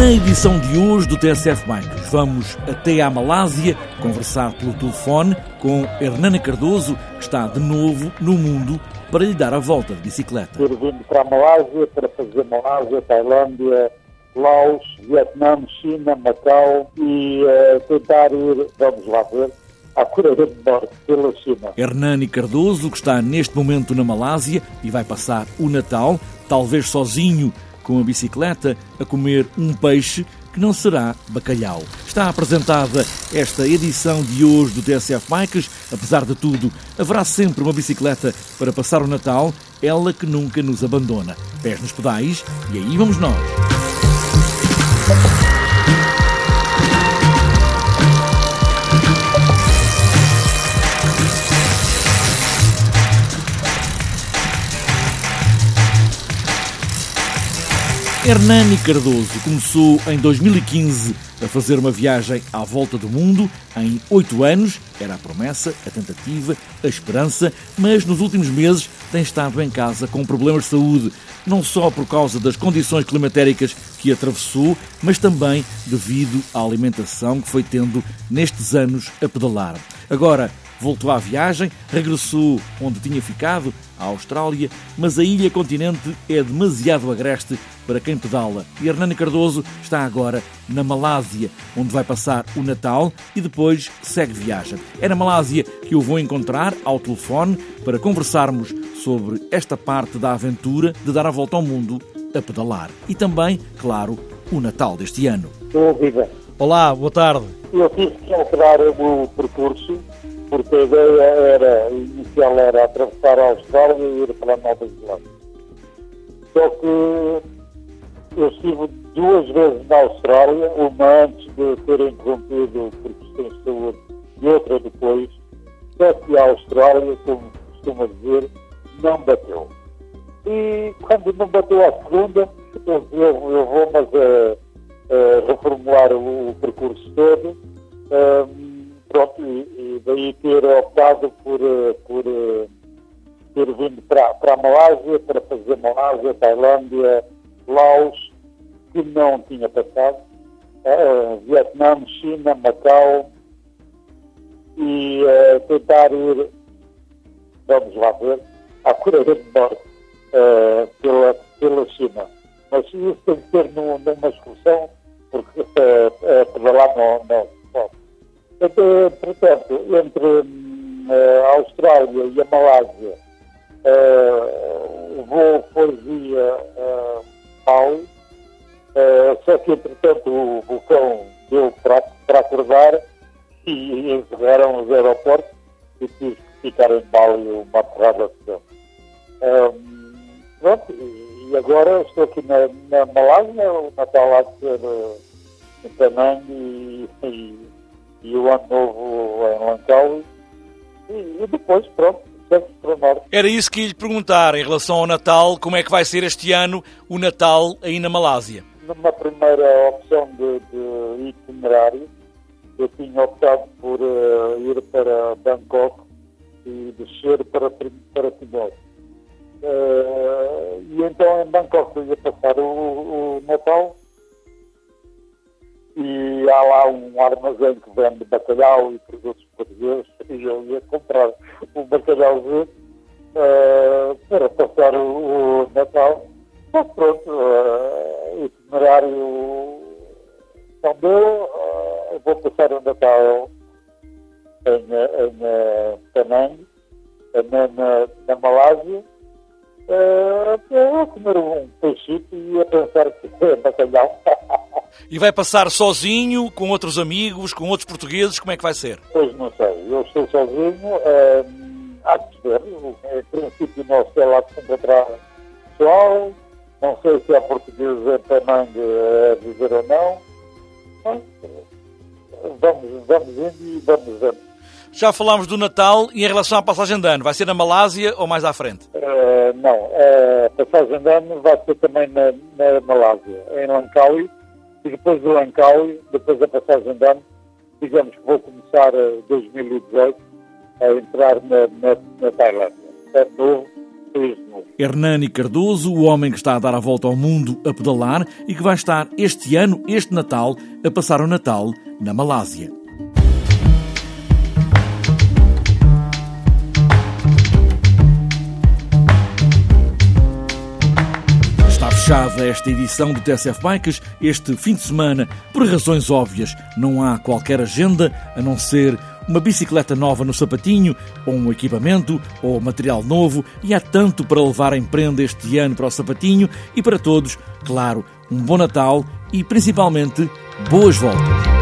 Na edição de hoje do TSF Bikes, vamos até à Malásia conversar pelo telefone com Hernana Cardoso, que está de novo no mundo para lhe dar a volta de bicicleta. Ter vindo para a Malásia, para fazer Malásia, Tailândia, Laos, Vietnã, China, Macau e uh, tentar ir, vamos lá ver, à Coreia do Norte, pela China. Hernani Cardoso, que está neste momento na Malásia e vai passar o Natal, talvez sozinho com a bicicleta, a comer um peixe que não será bacalhau. Está apresentada esta edição de hoje do TSF Bikes. Apesar de tudo, haverá sempre uma bicicleta para passar o Natal, ela que nunca nos abandona. Pés nos pedais e aí vamos nós. Hernani Cardoso começou em 2015 a fazer uma viagem à volta do mundo. Em oito anos, era a promessa, a tentativa, a esperança, mas nos últimos meses tem estado em casa com problemas de saúde, não só por causa das condições climatéricas que atravessou, mas também devido à alimentação que foi tendo nestes anos a pedalar. Agora, voltou à viagem, regressou onde tinha ficado, à Austrália, mas a ilha continente é demasiado agreste para quem pedala. E Hernani Cardoso está agora na Malásia, onde vai passar o Natal e depois segue viagem. É na Malásia que eu vou encontrar ao telefone para conversarmos sobre esta parte da aventura de dar a volta ao mundo a pedalar. E também, claro, o Natal deste ano. Olá, boa tarde. Eu tive que alterar o percurso porque a ideia era, inicial era atravessar a Austrália e ir para a Nova Zelândia. Só que eu estive duas vezes na Austrália, uma antes de ter interrompido por questões de saúde e outra depois, só que a Austrália, como costuma dizer, não bateu. E quando não bateu a segunda, eu, eu, vou mas a, a reformular o, o, percurso todo. Um, pronto, e, daí ter optado por, eh, por eh, ter vindo para, para a Malásia, para fazer Malásia, Tailândia, Laos, que não tinha passado, uh, Vietnã, China, Macau, e uh, tentar ir, vamos lá ver, à Coreia do Norte, uh, pela, pela China. Mas isso tem que ser numa excursão, porque uh, pedalar não, não Portanto, e encerraram os aeroportos e tive que ficar em Maui uma porrada de tempo. Um, pronto, e agora estou aqui na, na Malásia, o Natal há de ser uh, em Penang e, e e o ano novo em Lancaui e, e depois, pronto, sempre para o norte. Era isso que ia lhe perguntar em relação ao Natal, como é que vai ser este ano o Natal aí na Malásia? Numa primeira opção de, de itinerário, eu tinha optado por uh, ir para Bangkok e descer para, para Timor. Uh, e então em Bangkok eu ia passar o, o Natal e há lá um armazém que vende bacalhau e produtos portugueses e eu ia comprar um bacalhauzinho uh, para passar o, o Natal. Mas pronto, uh, itinerário não deu, vou passar o Natal em, em Penang, na, na, na Malásia, uh, a comer um peixito e a pensar que é bacalhau. E vai passar sozinho, com outros amigos, com outros portugueses? Como é que vai ser? Pois não sei. Eu estou sozinho. É, há de ver. Em princípio, não sei lá de se encontrar pessoal. Não sei se há portugueses em Penang a viver ou não. Mas, vamos, vamos indo e vamos vendo. Já falámos do Natal e em relação à passagem de ano, vai ser na Malásia ou mais à frente? Uh, não, a passagem de ano vai ser também na, na Malásia, em Langkawi, e depois do Langkawi, depois da passagem de ano, digamos que vou começar 2018 a entrar na, na, na Tailândia. É Hernani Cardoso, o homem que está a dar a volta ao mundo a pedalar e que vai estar este ano, este Natal, a passar o Natal na Malásia. Fechada esta edição do TSF Bikes este fim de semana. Por razões óbvias, não há qualquer agenda a não ser uma bicicleta nova no sapatinho, ou um equipamento, ou material novo, e há tanto para levar em prenda este ano para o sapatinho e para todos, claro, um bom Natal e principalmente boas voltas.